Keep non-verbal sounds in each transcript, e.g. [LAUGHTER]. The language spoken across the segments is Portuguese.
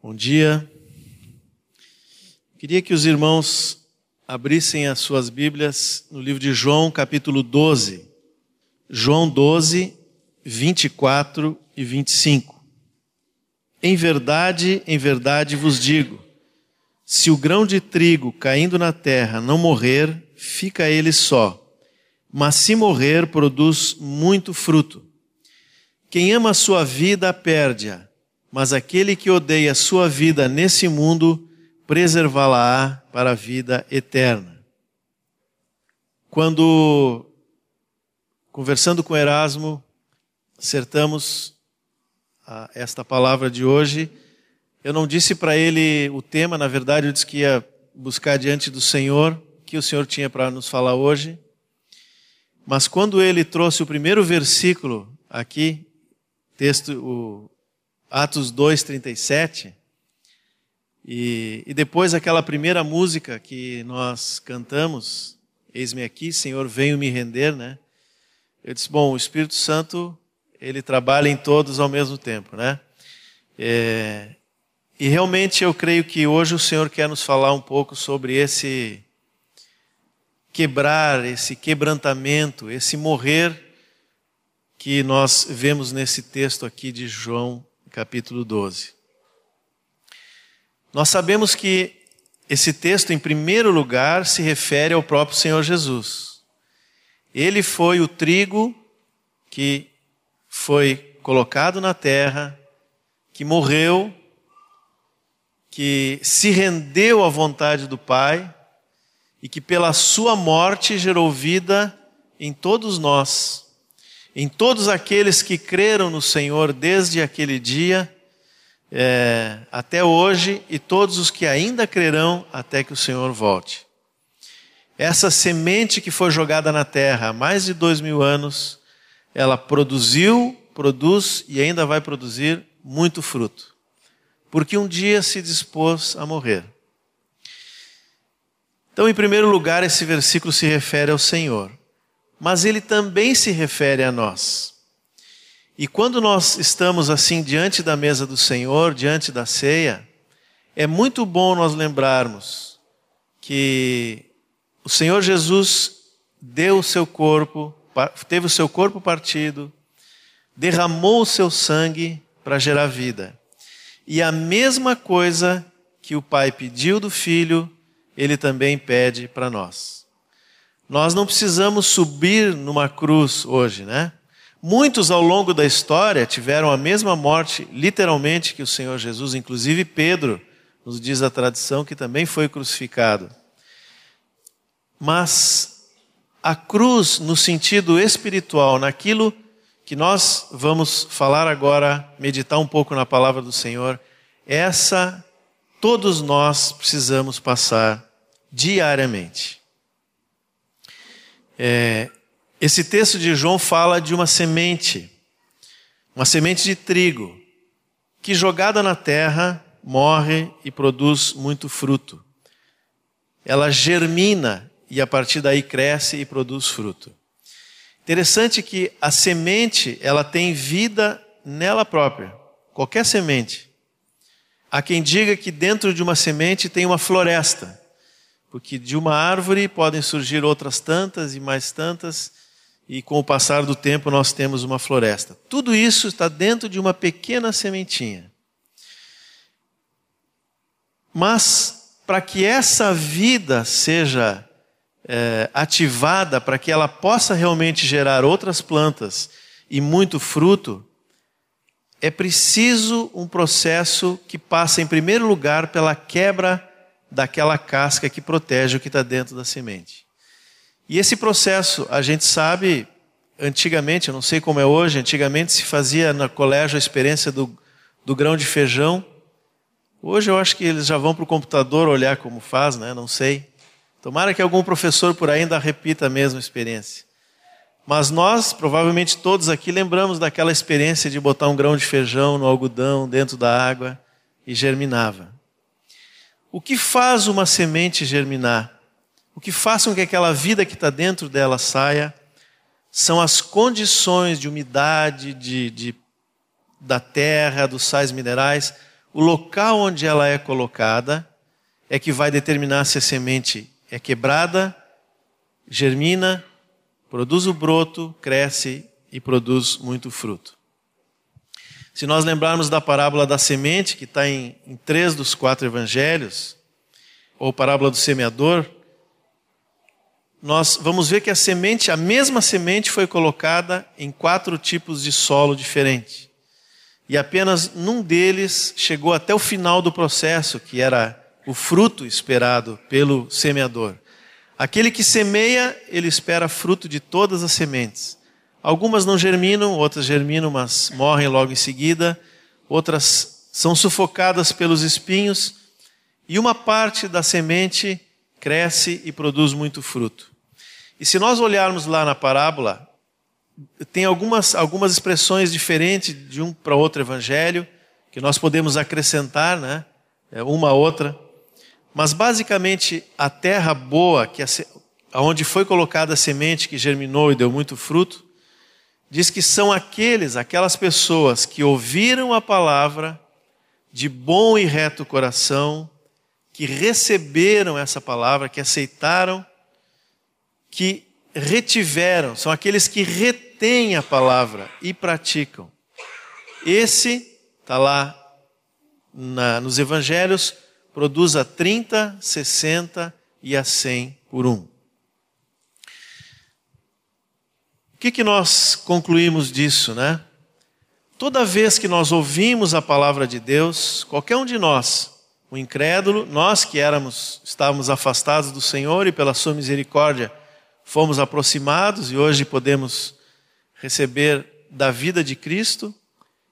Bom dia. Queria que os irmãos abrissem as suas Bíblias no livro de João, capítulo 12. João 12, 24 e 25. Em verdade, em verdade vos digo: se o grão de trigo caindo na terra não morrer, fica ele só, mas se morrer, produz muito fruto. Quem ama a sua vida, perde-a mas aquele que odeia a sua vida nesse mundo, preservá-la-á para a vida eterna. Quando, conversando com Erasmo, acertamos esta palavra de hoje, eu não disse para ele o tema, na verdade, eu disse que ia buscar diante do Senhor que o Senhor tinha para nos falar hoje. Mas quando ele trouxe o primeiro versículo aqui, texto, o, Atos 2:37. E, e depois aquela primeira música que nós cantamos, Eis-me aqui, Senhor, venho me render, né? Eu disse, bom, o Espírito Santo, ele trabalha em todos ao mesmo tempo, né? É, e realmente eu creio que hoje o Senhor quer nos falar um pouco sobre esse quebrar, esse quebrantamento, esse morrer que nós vemos nesse texto aqui de João capítulo 12. Nós sabemos que esse texto, em primeiro lugar, se refere ao próprio Senhor Jesus. Ele foi o trigo que foi colocado na terra, que morreu, que se rendeu à vontade do Pai e que pela sua morte gerou vida em todos nós em todos aqueles que creram no Senhor desde aquele dia é, até hoje e todos os que ainda crerão até que o Senhor volte. Essa semente que foi jogada na terra há mais de dois mil anos, ela produziu, produz e ainda vai produzir muito fruto, porque um dia se dispôs a morrer. Então, em primeiro lugar, esse versículo se refere ao Senhor mas ele também se refere a nós. E quando nós estamos assim diante da mesa do Senhor, diante da ceia, é muito bom nós lembrarmos que o Senhor Jesus deu o seu corpo, teve o seu corpo partido, derramou o seu sangue para gerar vida. E a mesma coisa que o Pai pediu do Filho, ele também pede para nós. Nós não precisamos subir numa cruz hoje, né? Muitos ao longo da história tiveram a mesma morte, literalmente, que o Senhor Jesus, inclusive Pedro, nos diz a tradição que também foi crucificado. Mas a cruz, no sentido espiritual, naquilo que nós vamos falar agora, meditar um pouco na palavra do Senhor, essa todos nós precisamos passar diariamente. É, esse texto de João fala de uma semente, uma semente de trigo, que jogada na terra morre e produz muito fruto. Ela germina e a partir daí cresce e produz fruto. Interessante que a semente, ela tem vida nela própria. Qualquer semente. Há quem diga que dentro de uma semente tem uma floresta porque de uma árvore podem surgir outras tantas e mais tantas, e com o passar do tempo nós temos uma floresta. Tudo isso está dentro de uma pequena sementinha. Mas, para que essa vida seja é, ativada, para que ela possa realmente gerar outras plantas e muito fruto, é preciso um processo que passa, em primeiro lugar, pela quebra daquela casca que protege o que está dentro da semente. E esse processo, a gente sabe, antigamente, eu não sei como é hoje, antigamente se fazia no colégio a experiência do, do grão de feijão. Hoje eu acho que eles já vão para o computador olhar como faz, né? Não sei. Tomara que algum professor por aí ainda repita a mesma experiência. Mas nós, provavelmente todos aqui, lembramos daquela experiência de botar um grão de feijão no algodão dentro da água e germinava. O que faz uma semente germinar? O que faz com que aquela vida que está dentro dela saia são as condições de umidade, de, de, da terra, dos sais minerais, o local onde ela é colocada é que vai determinar se a semente é quebrada, germina, produz o broto, cresce e produz muito fruto. Se nós lembrarmos da parábola da semente, que está em, em três dos quatro evangelhos, ou parábola do semeador, nós vamos ver que a semente, a mesma semente, foi colocada em quatro tipos de solo diferentes. E apenas num deles chegou até o final do processo, que era o fruto esperado pelo semeador. Aquele que semeia, ele espera fruto de todas as sementes. Algumas não germinam, outras germinam, mas morrem logo em seguida. Outras são sufocadas pelos espinhos. E uma parte da semente cresce e produz muito fruto. E se nós olharmos lá na parábola, tem algumas, algumas expressões diferentes de um para outro evangelho, que nós podemos acrescentar, né? É, uma a outra. Mas basicamente a terra boa, que aonde foi colocada a semente que germinou e deu muito fruto, diz que são aqueles, aquelas pessoas que ouviram a palavra de bom e reto coração, que receberam essa palavra, que aceitaram, que retiveram, são aqueles que retêm a palavra e praticam. Esse está lá na, nos evangelhos, produz a 30, 60 e a 100 por um. O que, que nós concluímos disso, né? Toda vez que nós ouvimos a palavra de Deus, qualquer um de nós, o incrédulo, nós que éramos, estávamos afastados do Senhor e pela sua misericórdia fomos aproximados e hoje podemos receber da vida de Cristo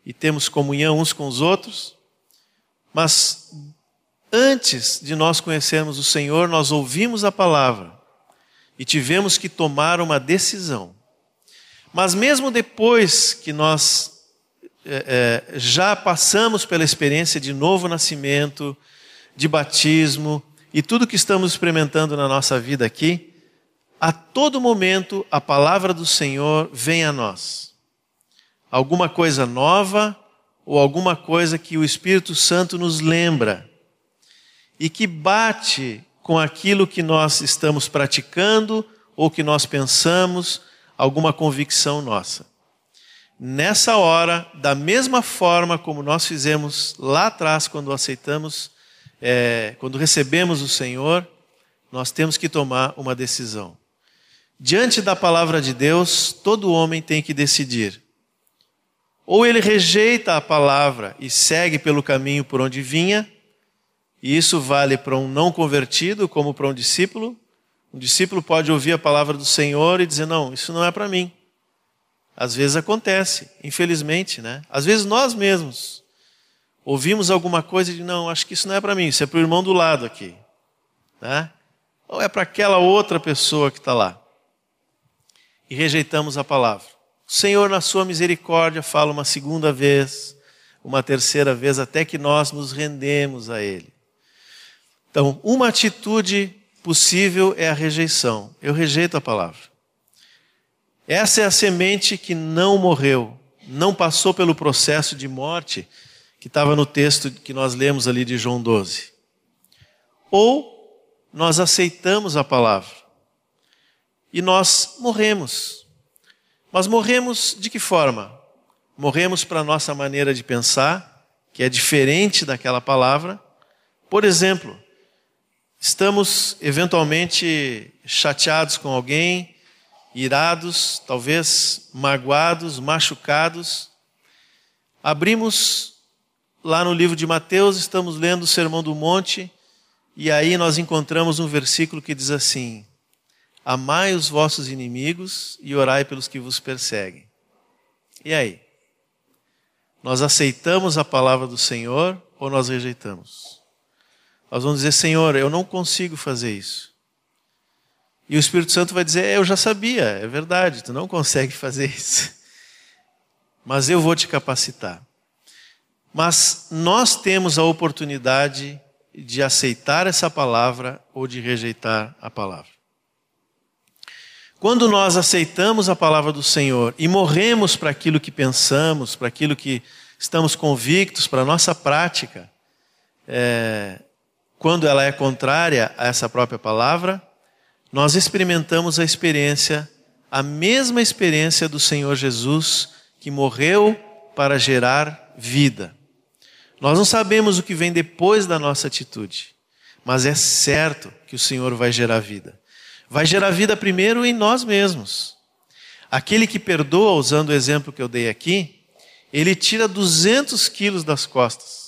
e temos comunhão uns com os outros. Mas antes de nós conhecermos o Senhor, nós ouvimos a palavra e tivemos que tomar uma decisão. Mas mesmo depois que nós é, é, já passamos pela experiência de novo nascimento, de batismo e tudo que estamos experimentando na nossa vida aqui, a todo momento a palavra do Senhor vem a nós. Alguma coisa nova ou alguma coisa que o Espírito Santo nos lembra e que bate com aquilo que nós estamos praticando ou que nós pensamos, alguma convicção nossa nessa hora, da mesma forma como nós fizemos lá atrás, quando aceitamos, é, quando recebemos o Senhor, nós temos que tomar uma decisão. Diante da palavra de Deus, todo homem tem que decidir. Ou ele rejeita a palavra e segue pelo caminho por onde vinha, e isso vale para um não convertido como para um discípulo. Um discípulo pode ouvir a palavra do Senhor e dizer: Não, isso não é para mim. Às vezes acontece, infelizmente, né? Às vezes nós mesmos ouvimos alguma coisa e não, acho que isso não é para mim, isso é para o irmão do lado aqui, né? Ou é para aquela outra pessoa que está lá. E rejeitamos a palavra. O Senhor, na sua misericórdia, fala uma segunda vez, uma terceira vez, até que nós nos rendemos a Ele. Então, uma atitude possível é a rejeição. Eu rejeito a palavra. Essa é a semente que não morreu, não passou pelo processo de morte que estava no texto que nós lemos ali de João 12. Ou nós aceitamos a palavra e nós morremos. Mas morremos de que forma? Morremos para a nossa maneira de pensar, que é diferente daquela palavra. Por exemplo, estamos eventualmente chateados com alguém, irados, talvez magoados, machucados. Abrimos lá no livro de Mateus, estamos lendo o Sermão do Monte, e aí nós encontramos um versículo que diz assim: Amai os vossos inimigos e orai pelos que vos perseguem. E aí? Nós aceitamos a palavra do Senhor ou nós rejeitamos? Nós vamos dizer, Senhor, eu não consigo fazer isso. E o Espírito Santo vai dizer: é, Eu já sabia, é verdade, tu não consegue [LAUGHS] fazer isso. Mas eu vou te capacitar. Mas nós temos a oportunidade de aceitar essa palavra ou de rejeitar a palavra. Quando nós aceitamos a palavra do Senhor e morremos para aquilo que pensamos, para aquilo que estamos convictos para a nossa prática, é, quando ela é contrária a essa própria palavra, nós experimentamos a experiência, a mesma experiência do Senhor Jesus, que morreu para gerar vida. Nós não sabemos o que vem depois da nossa atitude, mas é certo que o Senhor vai gerar vida. Vai gerar vida primeiro em nós mesmos. Aquele que perdoa, usando o exemplo que eu dei aqui, ele tira 200 quilos das costas.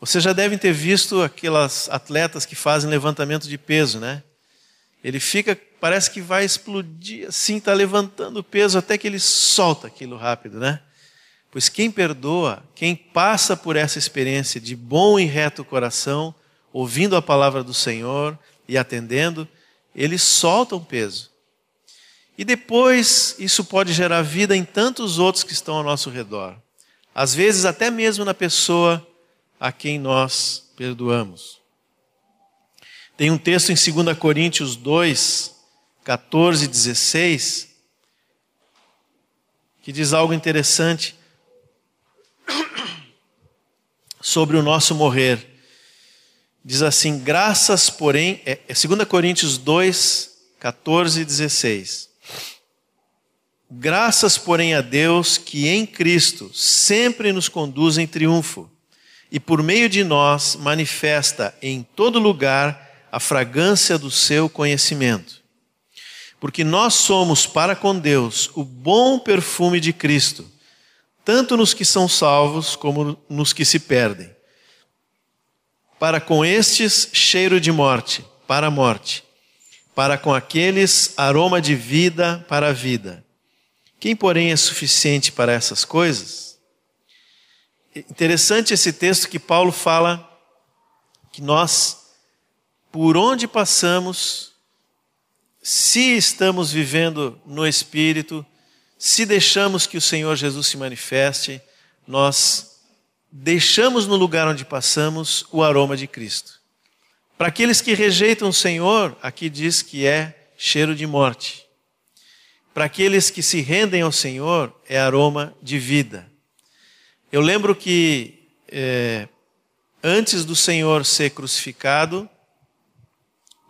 Vocês já devem ter visto aquelas atletas que fazem levantamento de peso, né? Ele fica, parece que vai explodir assim, está levantando o peso até que ele solta aquilo rápido, né? Pois quem perdoa, quem passa por essa experiência de bom e reto coração, ouvindo a palavra do Senhor e atendendo, ele solta um peso. E depois isso pode gerar vida em tantos outros que estão ao nosso redor. Às vezes até mesmo na pessoa a quem nós perdoamos. Tem um texto em 2 Coríntios 2, 14 e 16, que diz algo interessante [COUGHS] sobre o nosso morrer. Diz assim: graças, porém, é, é 2 Coríntios 2, 14 e 16. Graças, porém, a Deus que em Cristo sempre nos conduz em triunfo e por meio de nós manifesta em todo lugar a fragrância do seu conhecimento. Porque nós somos para com Deus o bom perfume de Cristo tanto nos que são salvos como nos que se perdem. Para com estes, cheiro de morte, para a morte. Para com aqueles, aroma de vida, para a vida. Quem, porém, é suficiente para essas coisas? Interessante esse texto que Paulo fala que nós, por onde passamos, se estamos vivendo no Espírito, se deixamos que o Senhor Jesus se manifeste, nós deixamos no lugar onde passamos o aroma de Cristo. Para aqueles que rejeitam o Senhor, aqui diz que é cheiro de morte. Para aqueles que se rendem ao Senhor, é aroma de vida. Eu lembro que é, antes do Senhor ser crucificado,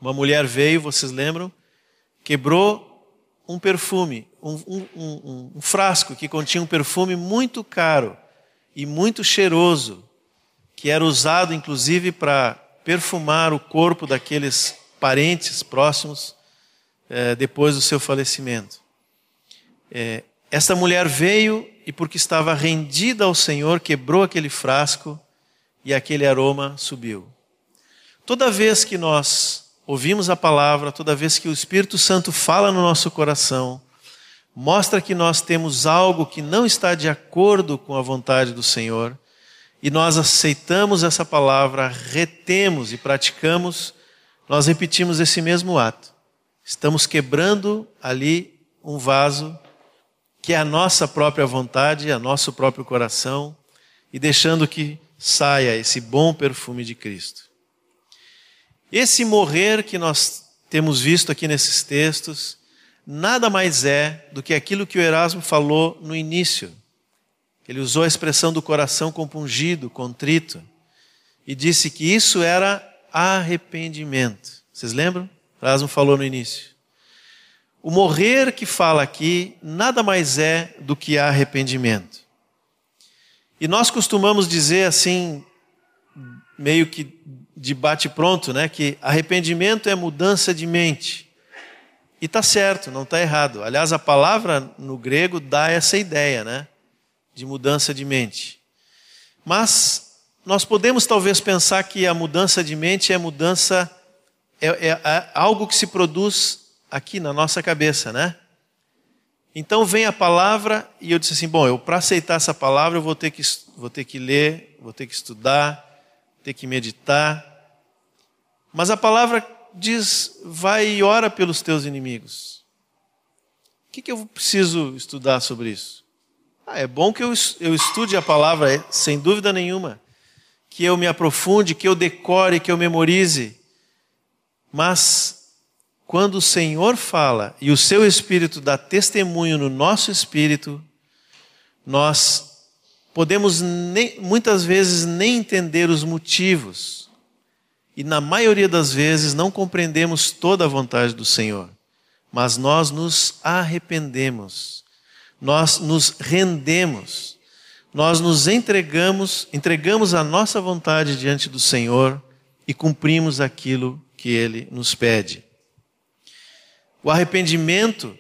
uma mulher veio, vocês lembram? Quebrou um perfume, um, um, um, um, frasco que continha um perfume muito caro e muito cheiroso, que era usado inclusive para perfumar o corpo daqueles parentes próximos é, depois do seu falecimento. É, essa mulher veio e, porque estava rendida ao Senhor, quebrou aquele frasco e aquele aroma subiu. Toda vez que nós ouvimos a palavra, toda vez que o Espírito Santo fala no nosso coração, mostra que nós temos algo que não está de acordo com a vontade do Senhor, e nós aceitamos essa palavra, retemos e praticamos, nós repetimos esse mesmo ato. Estamos quebrando ali um vaso que é a nossa própria vontade, é nosso próprio coração, e deixando que saia esse bom perfume de Cristo. Esse morrer que nós temos visto aqui nesses textos, nada mais é do que aquilo que o Erasmo falou no início. Ele usou a expressão do coração compungido, contrito, e disse que isso era arrependimento. Vocês lembram? O Erasmo falou no início. O morrer que fala aqui nada mais é do que arrependimento. E nós costumamos dizer assim, meio que de bate-pronto, né? Que arrependimento é mudança de mente. E está certo, não está errado. Aliás, a palavra no grego dá essa ideia, né? De mudança de mente. Mas nós podemos talvez pensar que a mudança de mente é mudança, é, é, é algo que se produz aqui na nossa cabeça, né? Então vem a palavra e eu disse assim: bom, eu para aceitar essa palavra eu vou ter que, vou ter que ler, vou ter que estudar, ter que meditar. Mas a palavra diz: vai e ora pelos teus inimigos. O que, que eu preciso estudar sobre isso? Ah, é bom que eu, eu estude a palavra, é, sem dúvida nenhuma. Que eu me aprofunde, que eu decore, que eu memorize. Mas, quando o Senhor fala e o seu Espírito dá testemunho no nosso espírito, nós podemos nem, muitas vezes nem entender os motivos, e na maioria das vezes não compreendemos toda a vontade do Senhor, mas nós nos arrependemos, nós nos rendemos, nós nos entregamos, entregamos a nossa vontade diante do Senhor e cumprimos aquilo que Ele nos pede. O arrependimento,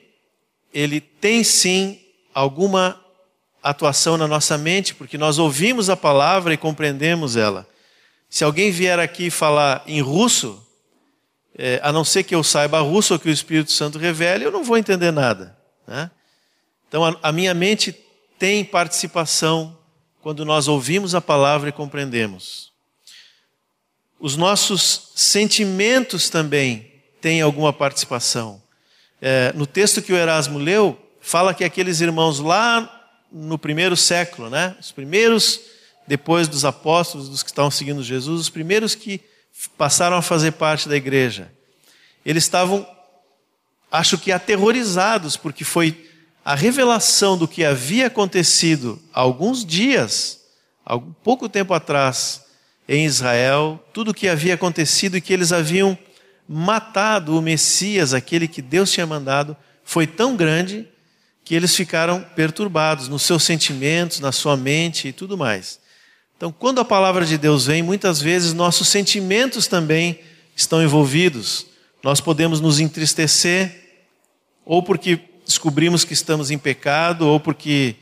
ele tem sim alguma atuação na nossa mente, porque nós ouvimos a palavra e compreendemos ela. Se alguém vier aqui falar em russo, é, a não ser que eu saiba russo ou que o Espírito Santo revele, eu não vou entender nada. Né? Então a, a minha mente tem participação quando nós ouvimos a palavra e compreendemos. Os nossos sentimentos também têm alguma participação. É, no texto que o Erasmo leu, fala que aqueles irmãos lá no primeiro século, né? Os primeiros, depois dos apóstolos, dos que estavam seguindo Jesus, os primeiros que passaram a fazer parte da igreja. Eles estavam, acho que aterrorizados, porque foi a revelação do que havia acontecido há alguns dias, há pouco tempo atrás, em Israel, tudo o que havia acontecido e que eles haviam matado o Messias, aquele que Deus tinha mandado, foi tão grande que eles ficaram perturbados nos seus sentimentos, na sua mente e tudo mais. Então, quando a palavra de Deus vem, muitas vezes nossos sentimentos também estão envolvidos. Nós podemos nos entristecer, ou porque descobrimos que estamos em pecado, ou porque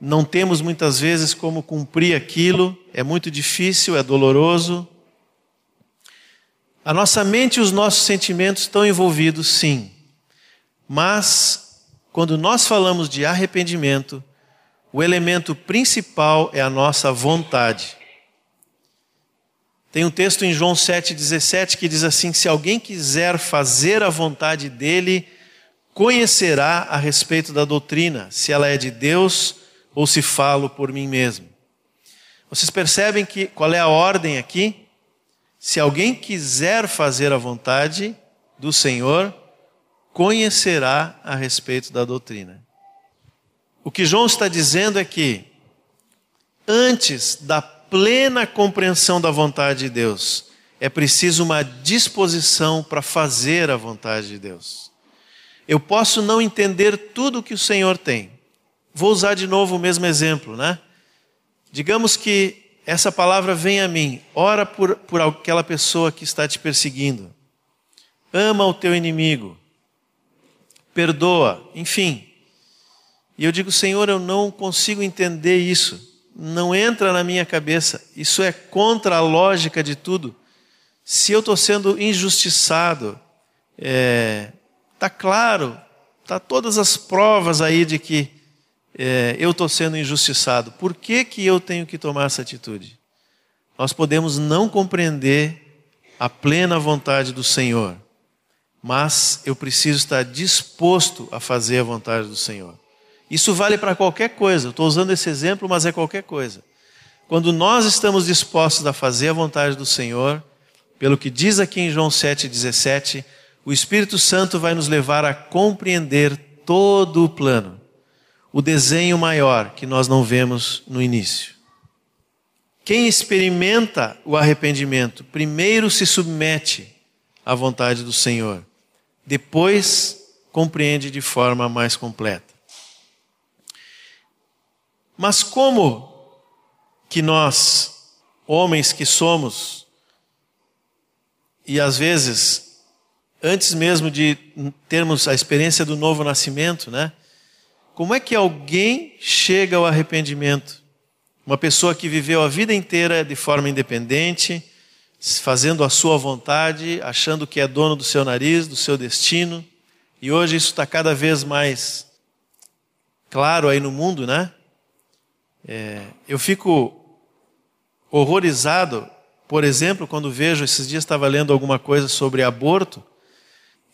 não temos muitas vezes como cumprir aquilo, é muito difícil, é doloroso. A nossa mente e os nossos sentimentos estão envolvidos, sim, mas quando nós falamos de arrependimento, o elemento principal é a nossa vontade. Tem um texto em João 7,17 que diz assim: Se alguém quiser fazer a vontade dele, conhecerá a respeito da doutrina, se ela é de Deus ou se falo por mim mesmo. Vocês percebem que qual é a ordem aqui? Se alguém quiser fazer a vontade do Senhor, conhecerá a respeito da doutrina. O que João está dizendo é que, antes da plena compreensão da vontade de Deus, é preciso uma disposição para fazer a vontade de Deus. Eu posso não entender tudo o que o Senhor tem. Vou usar de novo o mesmo exemplo, né? Digamos que essa palavra vem a mim, ora por, por aquela pessoa que está te perseguindo, ama o teu inimigo, perdoa, enfim. E eu digo, Senhor, eu não consigo entender isso, não entra na minha cabeça, isso é contra a lógica de tudo. Se eu estou sendo injustiçado, é, tá claro, está todas as provas aí de que é, eu estou sendo injustiçado. Por que, que eu tenho que tomar essa atitude? Nós podemos não compreender a plena vontade do Senhor mas eu preciso estar disposto a fazer a vontade do Senhor. Isso vale para qualquer coisa. Estou usando esse exemplo, mas é qualquer coisa. Quando nós estamos dispostos a fazer a vontade do Senhor, pelo que diz aqui em João 7,17, o Espírito Santo vai nos levar a compreender todo o plano, o desenho maior que nós não vemos no início. Quem experimenta o arrependimento, primeiro se submete à vontade do Senhor depois compreende de forma mais completa. Mas como que nós, homens que somos, e às vezes, antes mesmo de termos a experiência do novo nascimento, né? Como é que alguém chega ao arrependimento? Uma pessoa que viveu a vida inteira de forma independente, fazendo a sua vontade, achando que é dono do seu nariz, do seu destino. E hoje isso está cada vez mais claro aí no mundo, né? É, eu fico horrorizado, por exemplo, quando vejo, esses dias estava lendo alguma coisa sobre aborto,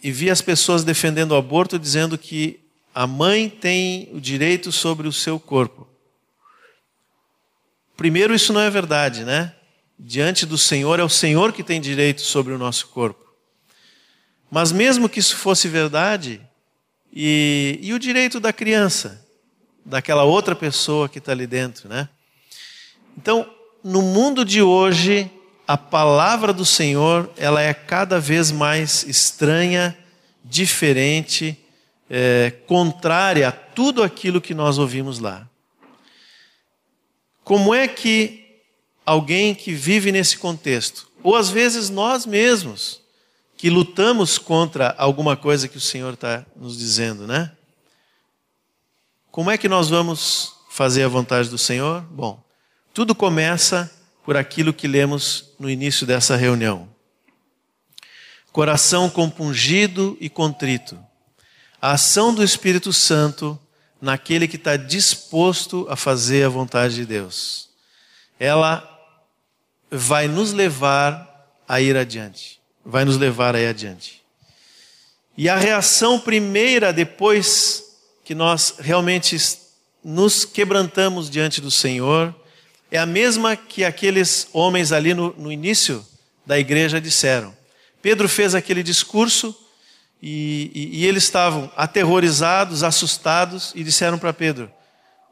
e vi as pessoas defendendo o aborto dizendo que a mãe tem o direito sobre o seu corpo. Primeiro, isso não é verdade, né? diante do Senhor, é o Senhor que tem direito sobre o nosso corpo. Mas mesmo que isso fosse verdade, e, e o direito da criança, daquela outra pessoa que está ali dentro, né? Então, no mundo de hoje, a palavra do Senhor ela é cada vez mais estranha, diferente, é, contrária a tudo aquilo que nós ouvimos lá. Como é que alguém que vive nesse contexto, ou às vezes nós mesmos, que lutamos contra alguma coisa que o Senhor está nos dizendo, né? Como é que nós vamos fazer a vontade do Senhor? Bom, tudo começa por aquilo que lemos no início dessa reunião. Coração compungido e contrito. A ação do Espírito Santo naquele que está disposto a fazer a vontade de Deus. Ela vai nos levar a ir adiante. Vai nos levar a ir adiante. E a reação primeira, depois que nós realmente nos quebrantamos diante do Senhor, é a mesma que aqueles homens ali no, no início da igreja disseram. Pedro fez aquele discurso e, e, e eles estavam aterrorizados, assustados e disseram para Pedro: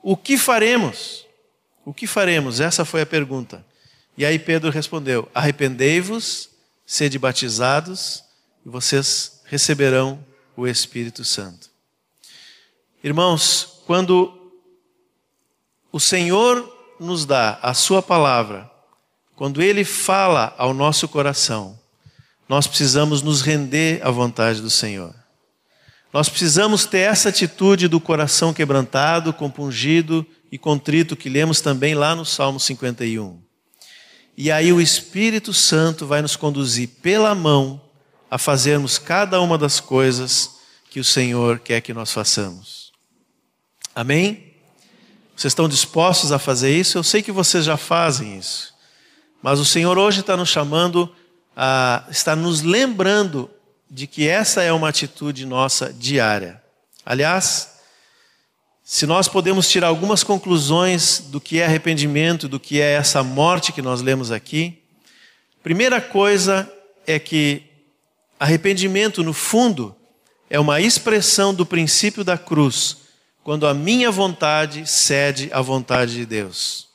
O que faremos? O que faremos? Essa foi a pergunta. E aí Pedro respondeu: Arrependei-vos, sede batizados, e vocês receberão o Espírito Santo. Irmãos, quando o Senhor nos dá a Sua palavra, quando Ele fala ao nosso coração, nós precisamos nos render à vontade do Senhor. Nós precisamos ter essa atitude do coração quebrantado, compungido e contrito que lemos também lá no Salmo 51. E aí o Espírito Santo vai nos conduzir pela mão a fazermos cada uma das coisas que o Senhor quer que nós façamos. Amém? Vocês estão dispostos a fazer isso? Eu sei que vocês já fazem isso. Mas o Senhor hoje está nos chamando ah, está nos lembrando de que essa é uma atitude nossa diária. Aliás, se nós podemos tirar algumas conclusões do que é arrependimento, do que é essa morte que nós lemos aqui, primeira coisa é que arrependimento, no fundo, é uma expressão do princípio da cruz, quando a minha vontade cede à vontade de Deus.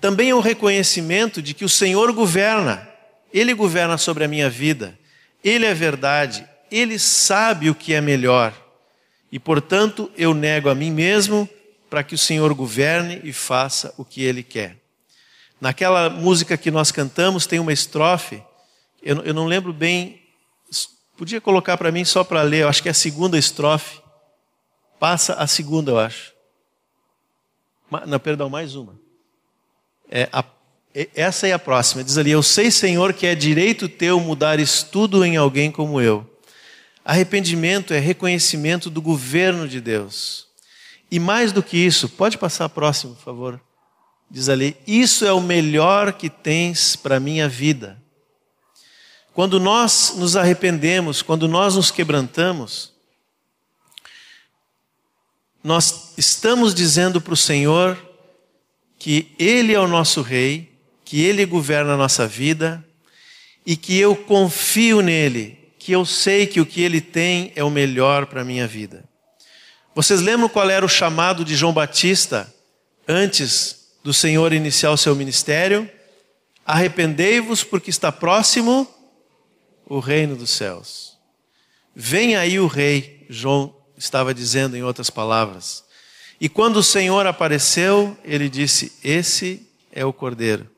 Também é um reconhecimento de que o Senhor governa ele governa sobre a minha vida, Ele é verdade, Ele sabe o que é melhor. E, portanto, eu nego a mim mesmo para que o Senhor governe e faça o que Ele quer. Naquela música que nós cantamos, tem uma estrofe, eu, eu não lembro bem, podia colocar para mim só para ler, eu acho que é a segunda estrofe. Passa a segunda, eu acho. Não, perdão, mais uma. É a essa é a próxima. Diz ali: Eu sei, Senhor, que é direito teu mudares tudo em alguém como eu. Arrependimento é reconhecimento do governo de Deus. E mais do que isso, pode passar próximo, por favor. Diz ali: Isso é o melhor que tens para a minha vida. Quando nós nos arrependemos, quando nós nos quebrantamos, nós estamos dizendo para o Senhor que Ele é o nosso Rei que Ele governa a nossa vida e que eu confio nele, que eu sei que o que Ele tem é o melhor para a minha vida. Vocês lembram qual era o chamado de João Batista antes do Senhor iniciar o seu ministério? Arrependei-vos porque está próximo o reino dos céus. Vem aí o rei, João estava dizendo em outras palavras. E quando o Senhor apareceu, ele disse: Esse é o cordeiro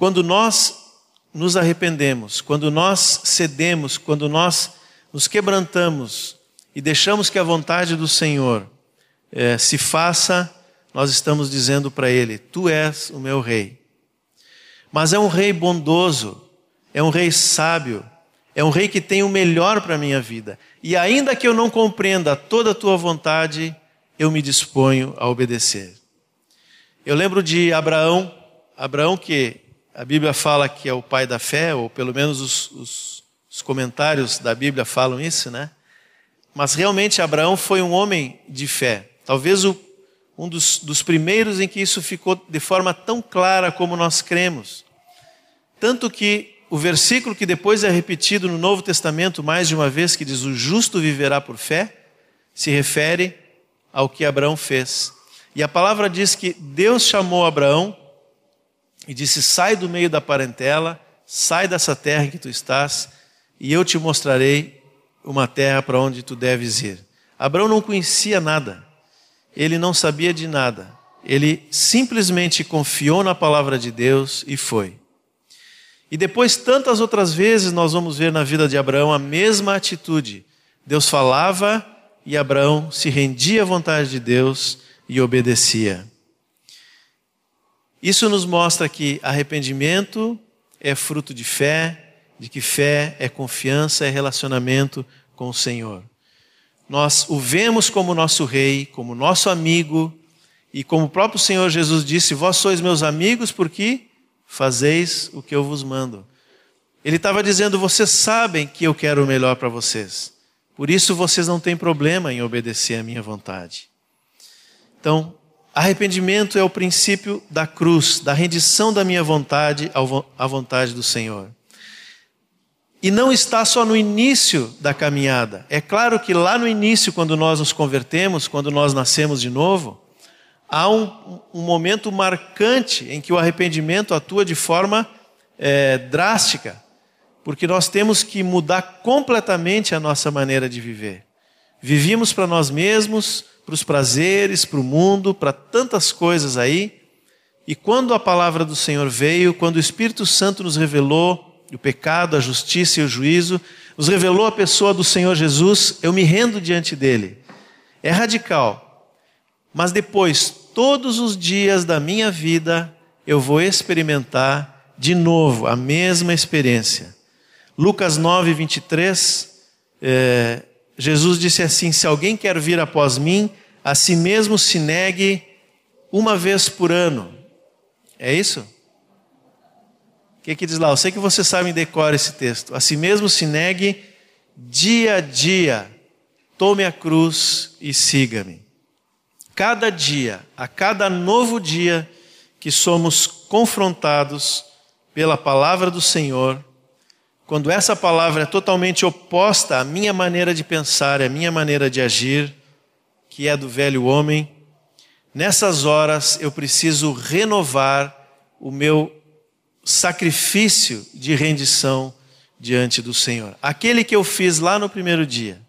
quando nós nos arrependemos, quando nós cedemos, quando nós nos quebrantamos e deixamos que a vontade do Senhor é, se faça, nós estamos dizendo para Ele: Tu és o meu rei. Mas é um rei bondoso, é um rei sábio, é um rei que tem o melhor para a minha vida. E ainda que eu não compreenda toda a tua vontade, eu me disponho a obedecer. Eu lembro de Abraão, Abraão que a Bíblia fala que é o pai da fé, ou pelo menos os, os, os comentários da Bíblia falam isso, né? Mas realmente Abraão foi um homem de fé. Talvez o, um dos, dos primeiros em que isso ficou de forma tão clara como nós cremos. Tanto que o versículo que depois é repetido no Novo Testamento mais de uma vez, que diz: O justo viverá por fé, se refere ao que Abraão fez. E a palavra diz que Deus chamou Abraão e disse: Sai do meio da parentela, sai dessa terra em que tu estás, e eu te mostrarei uma terra para onde tu deves ir. Abraão não conhecia nada, ele não sabia de nada, ele simplesmente confiou na palavra de Deus e foi. E depois, tantas outras vezes, nós vamos ver na vida de Abraão a mesma atitude. Deus falava e Abraão se rendia à vontade de Deus e obedecia. Isso nos mostra que arrependimento é fruto de fé, de que fé é confiança, é relacionamento com o Senhor. Nós o vemos como nosso rei, como nosso amigo, e como o próprio Senhor Jesus disse: Vós sois meus amigos porque fazeis o que eu vos mando. Ele estava dizendo: Vocês sabem que eu quero o melhor para vocês. Por isso vocês não têm problema em obedecer à minha vontade. Então, arrependimento é o princípio da cruz, da rendição da minha vontade à vontade do Senhor. E não está só no início da caminhada. É claro que lá no início, quando nós nos convertemos, quando nós nascemos de novo, há um, um momento marcante em que o arrependimento atua de forma é, drástica, porque nós temos que mudar completamente a nossa maneira de viver. Vivíamos para nós mesmos, para os prazeres, para o mundo, para tantas coisas aí, e quando a palavra do Senhor veio, quando o Espírito Santo nos revelou o pecado, a justiça e o juízo, nos revelou a pessoa do Senhor Jesus, eu me rendo diante dele. É radical, mas depois todos os dias da minha vida eu vou experimentar de novo a mesma experiência. Lucas 9, 23, é, Jesus disse assim: Se alguém quer vir após mim, a si mesmo se negue uma vez por ano. É isso? O que, que diz lá? Eu sei que vocês sabem decorar esse texto. A si mesmo se negue dia a dia, tome a cruz e siga-me cada dia, a cada novo dia que somos confrontados pela palavra do Senhor, quando essa palavra é totalmente oposta à minha maneira de pensar, à minha maneira de agir, que é do velho homem, nessas horas eu preciso renovar o meu sacrifício de rendição diante do Senhor. Aquele que eu fiz lá no primeiro dia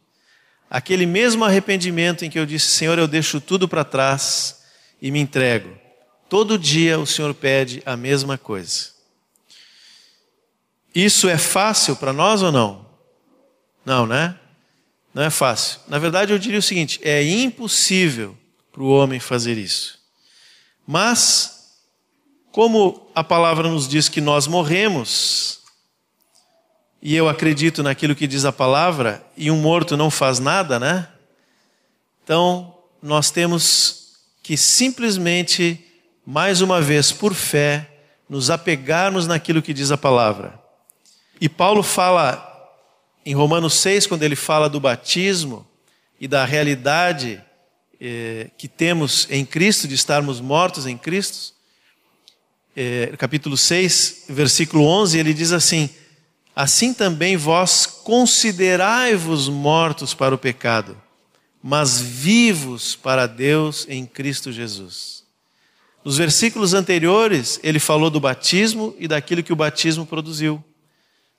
aquele mesmo arrependimento em que eu disse: Senhor, eu deixo tudo para trás e me entrego. Todo dia o Senhor pede a mesma coisa. Isso é fácil para nós ou não? Não, né? Não é fácil. Na verdade, eu diria o seguinte: é impossível para o homem fazer isso. Mas, como a palavra nos diz que nós morremos, e eu acredito naquilo que diz a palavra, e um morto não faz nada, né? Então, nós temos que simplesmente, mais uma vez, por fé, nos apegarmos naquilo que diz a palavra. E Paulo fala em Romanos 6, quando ele fala do batismo e da realidade eh, que temos em Cristo, de estarmos mortos em Cristo, eh, capítulo 6, versículo 11, ele diz assim Assim também vós considerai-vos mortos para o pecado, mas vivos para Deus em Cristo Jesus. Nos versículos anteriores, ele falou do batismo e daquilo que o batismo produziu,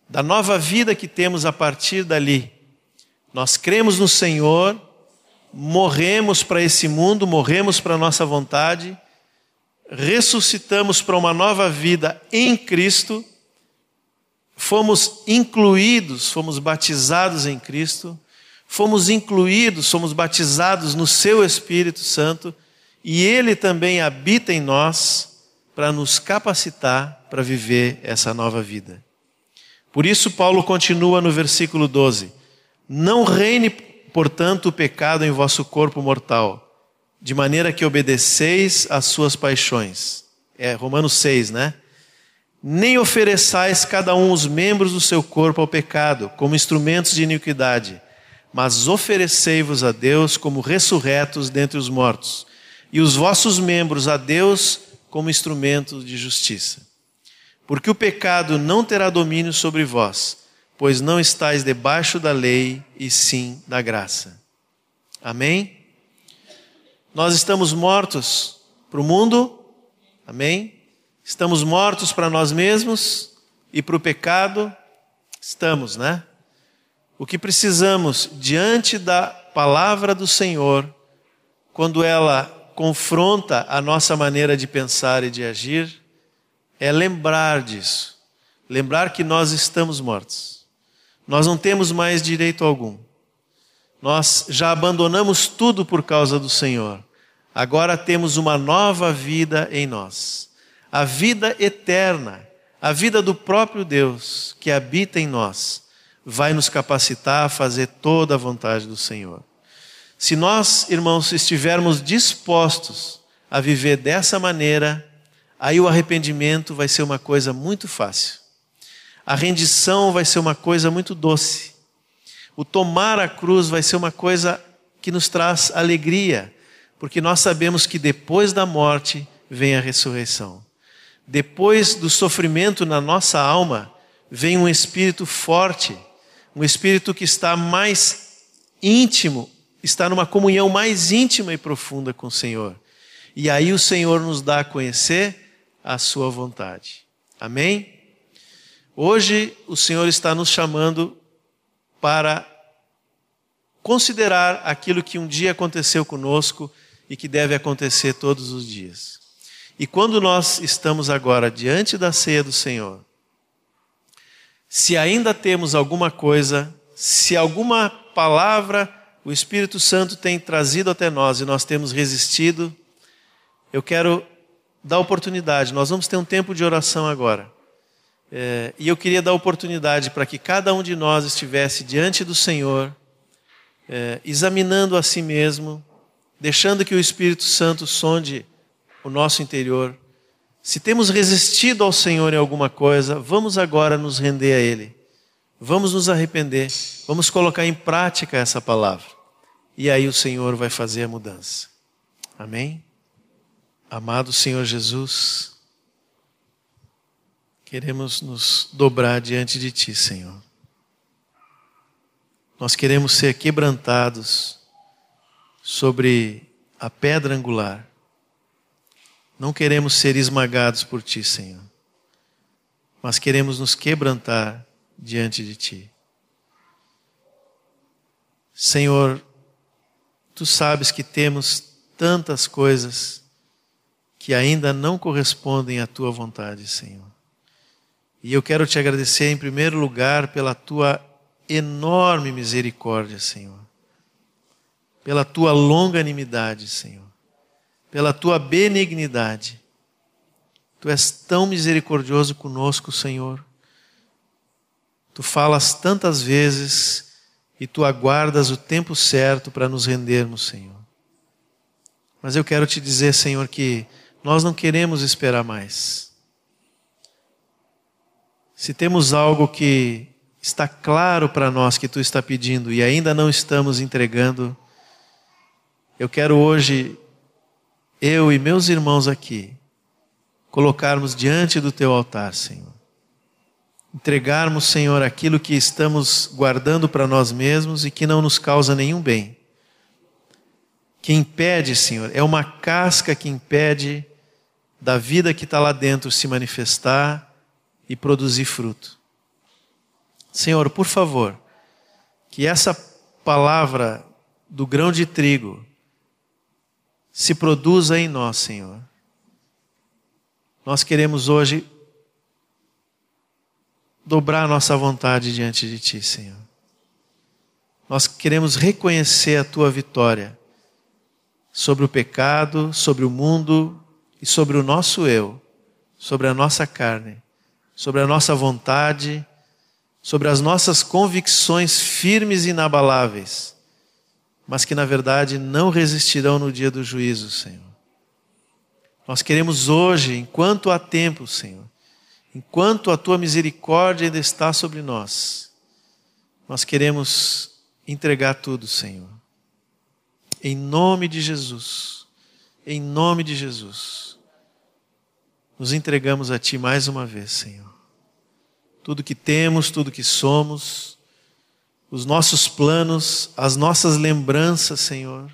da nova vida que temos a partir dali. Nós cremos no Senhor, morremos para esse mundo, morremos para a nossa vontade, ressuscitamos para uma nova vida em Cristo fomos incluídos, fomos batizados em Cristo, fomos incluídos, fomos batizados no Seu Espírito Santo, e Ele também habita em nós para nos capacitar para viver essa nova vida. Por isso, Paulo continua no versículo 12: Não reine, portanto, o pecado em vosso corpo mortal, de maneira que obedeceis às suas paixões. É Romanos 6, né? nem ofereçais cada um os membros do seu corpo ao pecado, como instrumentos de iniquidade, mas oferecei-vos a Deus como ressurretos dentre os mortos, e os vossos membros a Deus como instrumentos de justiça. Porque o pecado não terá domínio sobre vós, pois não estáis debaixo da lei, e sim da graça. Amém? Nós estamos mortos para o mundo, amém? Estamos mortos para nós mesmos e para o pecado, estamos, né? O que precisamos diante da palavra do Senhor, quando ela confronta a nossa maneira de pensar e de agir, é lembrar disso. Lembrar que nós estamos mortos. Nós não temos mais direito algum. Nós já abandonamos tudo por causa do Senhor. Agora temos uma nova vida em nós. A vida eterna, a vida do próprio Deus que habita em nós, vai nos capacitar a fazer toda a vontade do Senhor. Se nós, irmãos, estivermos dispostos a viver dessa maneira, aí o arrependimento vai ser uma coisa muito fácil. A rendição vai ser uma coisa muito doce. O tomar a cruz vai ser uma coisa que nos traz alegria, porque nós sabemos que depois da morte vem a ressurreição. Depois do sofrimento na nossa alma, vem um espírito forte, um espírito que está mais íntimo, está numa comunhão mais íntima e profunda com o Senhor. E aí o Senhor nos dá a conhecer a sua vontade. Amém? Hoje o Senhor está nos chamando para considerar aquilo que um dia aconteceu conosco e que deve acontecer todos os dias. E quando nós estamos agora diante da ceia do Senhor, se ainda temos alguma coisa, se alguma palavra o Espírito Santo tem trazido até nós e nós temos resistido, eu quero dar oportunidade. Nós vamos ter um tempo de oração agora. É, e eu queria dar oportunidade para que cada um de nós estivesse diante do Senhor, é, examinando a si mesmo, deixando que o Espírito Santo sonde o nosso interior. Se temos resistido ao Senhor em alguma coisa, vamos agora nos render a Ele. Vamos nos arrepender, vamos colocar em prática essa palavra. E aí o Senhor vai fazer a mudança. Amém? Amado Senhor Jesus, Queremos nos dobrar diante de Ti, Senhor. Nós queremos ser quebrantados sobre a pedra angular. Não queremos ser esmagados por Ti, Senhor. Mas queremos nos quebrantar diante de Ti. Senhor, Tu sabes que temos tantas coisas que ainda não correspondem à Tua vontade, Senhor. E eu quero te agradecer em primeiro lugar pela tua enorme misericórdia, Senhor. Pela tua longanimidade, Senhor. Pela tua benignidade. Tu és tão misericordioso conosco, Senhor. Tu falas tantas vezes e tu aguardas o tempo certo para nos rendermos, Senhor. Mas eu quero te dizer, Senhor, que nós não queremos esperar mais. Se temos algo que está claro para nós que tu está pedindo e ainda não estamos entregando, eu quero hoje, eu e meus irmãos aqui, colocarmos diante do teu altar, Senhor. Entregarmos, Senhor, aquilo que estamos guardando para nós mesmos e que não nos causa nenhum bem. Que impede, Senhor, é uma casca que impede da vida que está lá dentro se manifestar e produzir fruto. Senhor, por favor, que essa palavra do grão de trigo se produza em nós, Senhor. Nós queremos hoje dobrar nossa vontade diante de Ti, Senhor. Nós queremos reconhecer a Tua vitória sobre o pecado, sobre o mundo e sobre o nosso eu, sobre a nossa carne sobre a nossa vontade, sobre as nossas convicções firmes e inabaláveis, mas que na verdade não resistirão no dia do juízo, Senhor. Nós queremos hoje, enquanto há tempo, Senhor, enquanto a tua misericórdia ainda está sobre nós, nós queremos entregar tudo, Senhor. Em nome de Jesus. Em nome de Jesus nos entregamos a Ti mais uma vez, Senhor. Tudo que temos, tudo que somos, os nossos planos, as nossas lembranças, Senhor,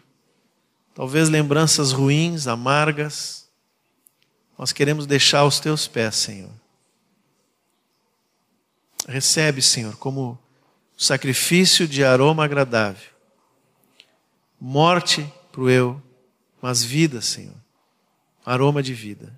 talvez lembranças ruins, amargas, nós queremos deixar aos teus pés, Senhor. Recebe, Senhor, como sacrifício de aroma agradável. Morte para o eu, mas vida, Senhor. Aroma de vida.